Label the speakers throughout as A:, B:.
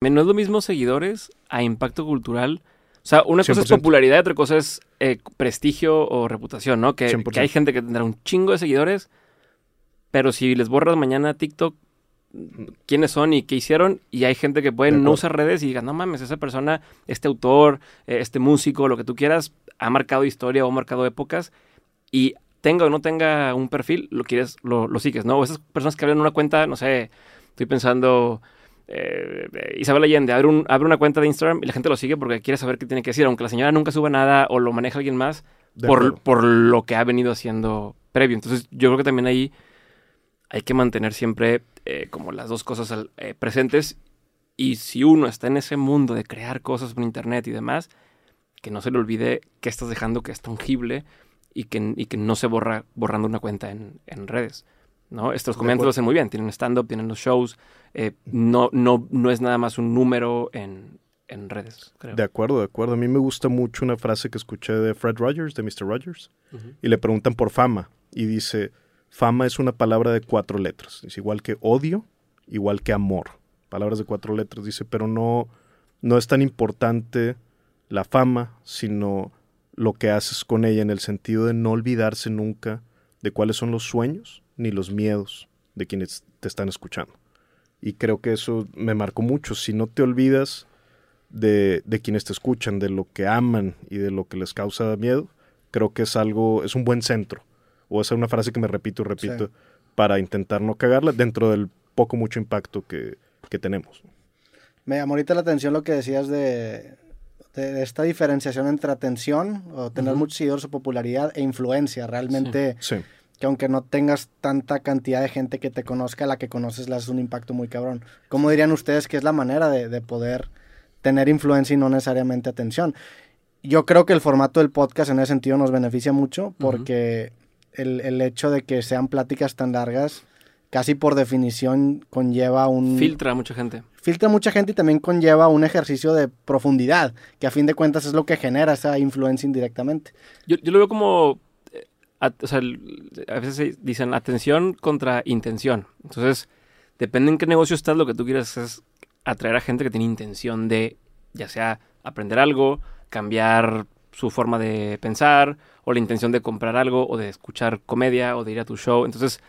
A: No es lo mismo seguidores a impacto cultural. O sea, una cosa es popularidad y otra cosa es eh, prestigio o reputación, ¿no? Que, que, hay gente que tendrá un chingo de seguidores, pero si les borras mañana TikTok, quiénes son y qué hicieron, y hay gente que puede no usar redes y diga, no mames, esa persona, este autor, eh, este músico, lo que tú quieras, ha marcado historia o ha marcado épocas, y tenga o no tenga un perfil, lo quieres, lo, lo sigues, ¿no? O esas personas que abren una cuenta, no sé, estoy pensando eh, Isabel Allende abre, un, abre, una cuenta de Instagram y la gente lo sigue porque quiere saber qué tiene que decir, aunque la señora nunca suba nada o lo maneja alguien más por, por, lo que ha venido haciendo previo. Entonces yo creo que también ahí hay que mantener siempre eh, como las dos cosas eh, presentes y si uno está en ese mundo de crear cosas por internet y demás, que no se le olvide que estás dejando que es tangible y que, y que no se borra borrando una cuenta en, en redes. ¿No? Estos comentarios lo hacen muy bien, tienen stand-up, tienen los shows, eh, no, no, no es nada más un número en, en redes, creo.
B: De acuerdo, de acuerdo. A mí me gusta mucho una frase que escuché de Fred Rogers, de Mr. Rogers, y le preguntan por fama, y dice, fama es una palabra de cuatro letras, es igual que odio, igual que amor, palabras de cuatro letras, dice, pero no, no es tan importante la fama, sino lo que haces con ella en el sentido de no olvidarse nunca de cuáles son los sueños ni los miedos de quienes te están escuchando. Y creo que eso me marcó mucho. Si no te olvidas de, de quienes te escuchan, de lo que aman y de lo que les causa miedo, creo que es algo, es un buen centro. O esa es una frase que me repito y repito para intentar no cagarla dentro del poco mucho impacto que, que tenemos.
C: Me llamó ahorita la atención lo que decías de, de esta diferenciación entre atención o tener muchos seguidores o popularidad e influencia. Realmente sí que aunque no tengas tanta cantidad de gente que te conozca, la que conoces le haces un impacto muy cabrón. ¿Cómo dirían ustedes que es la manera de, poder tener influencia y no necesariamente atención? Yo creo que el formato del podcast en ese sentido nos beneficia mucho porque el, hecho de que sean pláticas tan largas casi por definición conlleva un...
A: Filtra a mucha gente.
C: Filtra a mucha gente y también conlleva un ejercicio de profundidad, que a fin de cuentas es lo que genera esa influencia indirectamente.
A: Yo, yo lo veo como a, o sea, a veces dicen atención contra intención. Entonces, depende en qué negocio estás, lo que tú quieras es atraer a gente que tiene intención de, ya sea aprender algo, cambiar su forma de pensar, o la intención de comprar algo, o de escuchar comedia, o de ir a tu show. Entonces,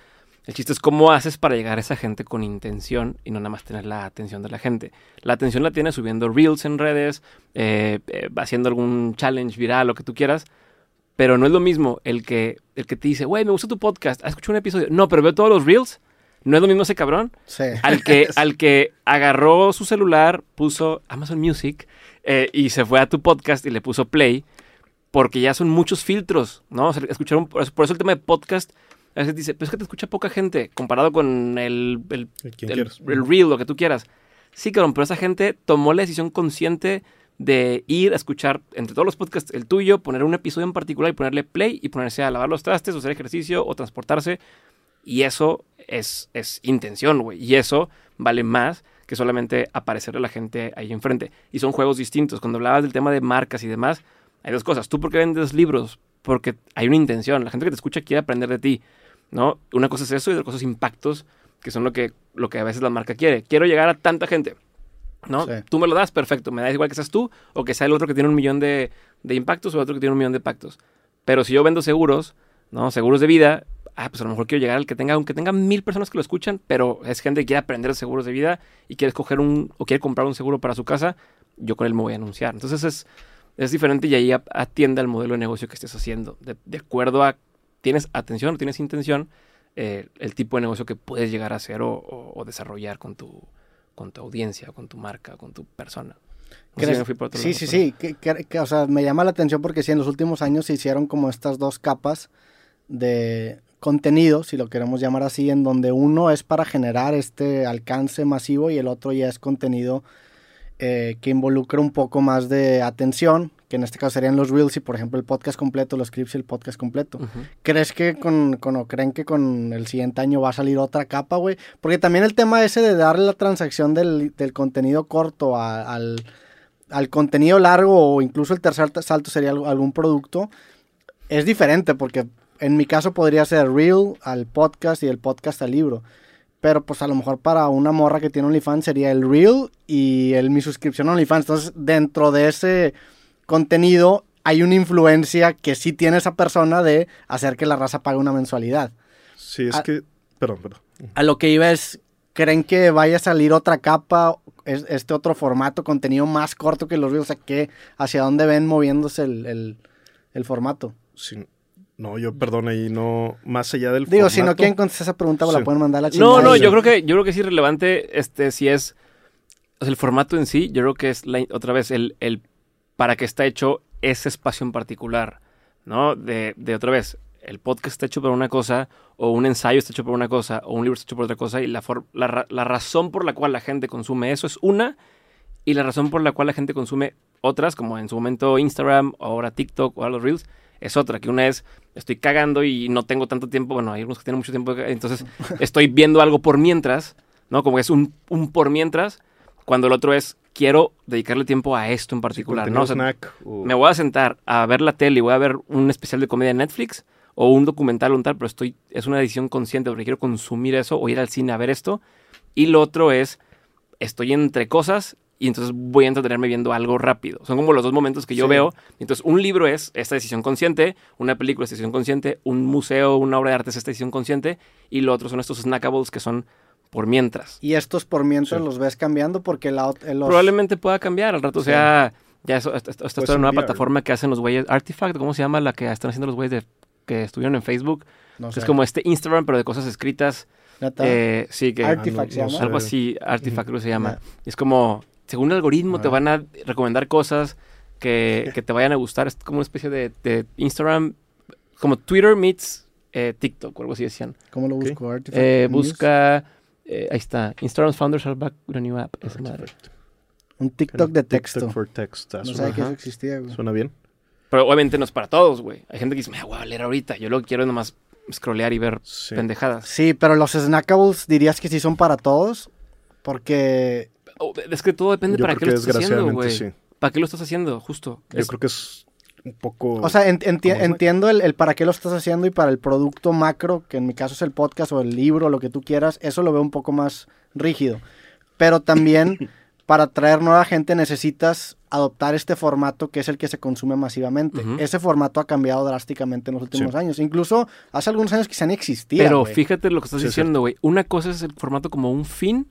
A: el chiste es cómo haces para llegar a esa gente con intención y no nada más tener la atención de la gente. La atención la tienes subiendo reels en redes, eh, eh, haciendo algún challenge viral, lo que tú quieras, pero no es lo mismo el que, el que te dice, güey, me gusta tu podcast, ¿has escuchado un episodio? No, pero veo todos los reels. ¿No es lo mismo ese cabrón?
C: Sí.
A: Al que, al que agarró su celular, puso Amazon Music eh, y se fue a tu podcast y le puso play, porque ya son muchos filtros, ¿no? O escucharon, por eso, el tema de podcast, a veces dice, pero es que te escucha poca gente comparado con el, el, el, el reel, lo que tú quieras. Sí, cabrón, pero esa gente tomó la decisión consciente de ir a escuchar entre todos los podcasts el tuyo, poner un episodio en particular y ponerle play y ponerse a lavar los trastes o hacer ejercicio o transportarse. Y eso es, es intención, güey. Y eso vale más que solamente aparecerle a la gente ahí enfrente. Y son juegos distintos. Cuando hablabas del tema de marcas y demás, hay dos cosas. Tú porque vendes libros, porque hay una intención. La gente que te escucha quiere aprender de ti, ¿no? Una cosa es eso y otra cosa es impactos, que son lo que, lo que a veces la marca quiere. Quiero llegar a tanta gente. ¿No? Tú me lo das, perfecto. Me da igual que seas tú o que sea el otro que tiene un millón de, impactos o el otro que tiene un millón de pactos. Pero si yo vendo seguros, ¿no? Seguros de vida, ah, pues a lo mejor quiero llegar al que tenga, aunque tenga mil personas que lo escuchan, pero es gente que quiere aprender seguros de vida y quiere escoger un, o quiere comprar un seguro para su casa, yo con él me voy a anunciar. Entonces es, es diferente y ahí atiende al modelo de negocio que estés haciendo. De, acuerdo a, ¿tienes atención o tienes intención? Eh, el tipo de negocio que puedes llegar a hacer o desarrollar con tu, con tu audiencia, con tu marca, con tu persona.
C: sí, sí, sí, que, o sea, me llama la atención porque sí, en los últimos años se hicieron como estas dos capas de contenido, si lo queremos llamar así, en donde uno es para generar este alcance masivo y el otro ya es contenido eh, que involucra un poco más de atención, que en este caso serían los reels y por ejemplo el podcast completo, los clips y el podcast completo. ¿Crees que con, con, o creen que con el siguiente año va a salir otra capa, güey? Porque también el tema ese de darle la transacción del, del contenido corto al, al, contenido largo o incluso el tercer salto sería algún producto, es diferente porque en mi caso podría ser reel al podcast y el podcast al libro. pero pues a lo mejor para una morra que tiene OnlyFans sería el Reel y el mi suscripción a OnlyFans. Entonces, dentro de ese contenido hay una influencia que sí tiene esa persona de hacer que la raza pague una mensualidad.
B: Sí, es que... Perdón, perdón.
C: A lo que iba es, ¿creen que vaya a salir otra capa, este otro formato, contenido más corto que los Reels? O sea, ¿qué, ¿hacia dónde ven moviéndose el, formato?
B: Sí. No, yo perdón ahí no, más allá del
C: Digo, si no quieren contestar esa pregunta, la pueden mandar a la
A: chingada. No, no, yo creo que, yo creo que es irrelevante, este, si es, el formato en sí, yo creo que es, otra vez, el, el para qué está hecho ese espacio en particular, ¿no? De, de otra vez, el podcast está hecho por una cosa, o un ensayo está hecho por una cosa, o un libro está hecho por otra cosa, y la, la, la, razón por la cual la gente consume eso es una, y la razón por la cual la gente consume otras, como en su momento Instagram, o ahora TikTok, o ahora los Reels, es otra, que una es, estoy cagando y no tengo tanto tiempo, bueno, hay unos que tienen mucho tiempo, entonces estoy viendo algo por mientras, ¿no? Como que es un, un por mientras, cuando el otro es, quiero dedicarle tiempo a esto en particular, ¿no? Me voy a sentar a ver la tele y voy a ver un especial de comedia en Netflix o un documental o un tal, pero estoy, es una decisión consciente porque quiero consumir eso o ir al cine a ver esto. Y lo otro es, estoy entre cosas y entonces voy a entretenerme viendo algo rápido. Son como los dos momentos que yo veo. Entonces, un libro es esta decisión consciente, una película es decisión consciente, un museo, una obra de arte es esta decisión consciente, y lo otro son estos snackables que son por mientras.
C: ¿Y estos por mientras los ves cambiando? Porque la,
A: Probablemente pueda cambiar, al rato o sea... Ya eso, esta, esta es una nueva plataforma que hacen los güeyes, Artifact, ¿cómo se llama? La que están haciendo los güeyes que estuvieron en Facebook. Es como este Instagram, pero de cosas escritas. Eh, sí, que...
C: Artifact se llama.
A: Algo así, Artifact creo que se llama. Es como según el algoritmo, te van a recomendar cosas que, te vayan a gustar. Es como una especie de, Instagram, como Twitter meets eh, TikTok o algo así decían.
C: ¿Cómo lo busco?
A: Eh, busca, eh, ahí está, Instagram founders are back with a new app.
C: Un TikTok de texto.
B: TikTok for text.
C: No sabía que eso existía, güey.
B: Suena bien.
A: Pero obviamente no es para todos, güey. Hay gente que dice, me voy a leer ahorita. Yo lo que quiero es nomás scrollear y ver pendejadas.
C: Sí, pero los snackables dirías que sí son para todos. Porque
A: Oh, es que todo depende para qué lo estás haciendo, güey. ¿Para qué lo estás haciendo? Justo.
B: Yo creo que es un poco...
C: O sea, entiendo el, para qué lo estás haciendo y para el producto macro, que en mi caso es el podcast o el libro, lo que tú quieras, eso lo veo un poco más rígido. Pero también para atraer nueva gente necesitas adoptar este formato que es el que se consume masivamente. Ese formato ha cambiado drásticamente en los últimos años. Incluso hace algunos años quizá ni existía.
A: Pero fíjate lo que estás diciendo, güey. Una cosa es el formato como un fin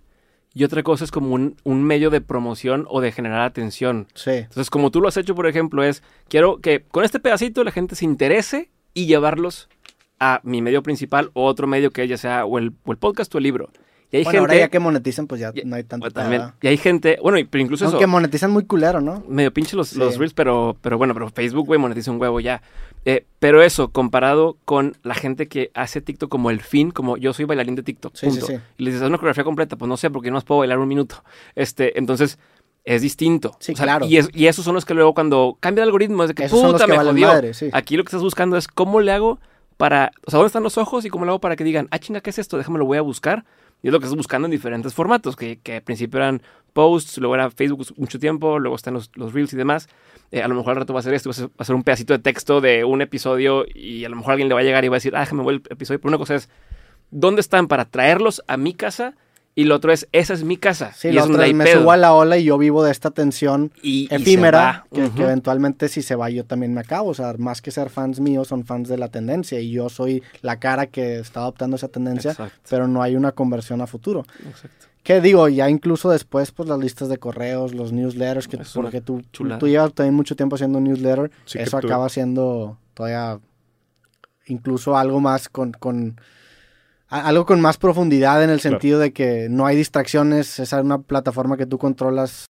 A: y otra cosa es como un, medio de promoción o de generar atención.
C: Sí.
A: Entonces, como tú lo has hecho, por ejemplo, es, quiero que con este pedacito la gente se interese y llevarlos a mi medio principal o otro medio que ya sea o el, o el podcast o el libro.
C: Y hay gente, ahora ya que monetizan, pues ya no hay tanto.
A: También, y hay gente, bueno, pero incluso
C: Aunque monetizan muy culero, ¿no?
A: Medio pinche los, los reels, pero, pero bueno, pero Facebook, güey, monetiza un huevo ya. Eh, pero eso, comparado con la gente que hace TikTok como el fin, como yo soy bailarín de TikTok, sí, punto. Sí. Y les dices, una coreografía completa? Pues no sé, porque no más puedo bailar un minuto. Este, entonces, es distinto.
C: Sí, claro.
A: Y, es, y, esos son los que luego cuando cambia el algoritmo es de que puta me jodió. Aquí lo que estás buscando es cómo le hago para, o sea, ¿dónde están los ojos y cómo le hago para que digan, ah, chinga, ¿qué es esto? Déjame lo voy a buscar y es lo que estás buscando en diferentes formatos, que, que al principio eran posts, luego era Facebook mucho tiempo, luego están los, los reels y demás. Eh, a lo mejor al rato va a ser esto, va a ser, un pedacito de texto de un episodio y a lo mejor alguien le va a llegar y va a decir, ah, déjame ver el episodio. Pero una cosa es, ¿dónde están para traerlos a mi casa? Y lo otro es, esa es mi casa.
C: Sí, y es me subo a la ola y yo vivo de esta tensión efímera, que, eventualmente si se va yo también me acabo. O sea, más que ser fans míos, son fans de la tendencia. Y yo soy la cara que está adoptando esa tendencia, pero no hay una conversión a futuro. Exacto. ¿Qué digo? Ya incluso después, pues las listas de correos, los newsletters, que, porque tú, tú llevas también mucho tiempo haciendo newsletter, eso acaba siendo todavía incluso algo más con algo con más profundidad en el sentido de que no hay distracciones, es una plataforma que tú controlas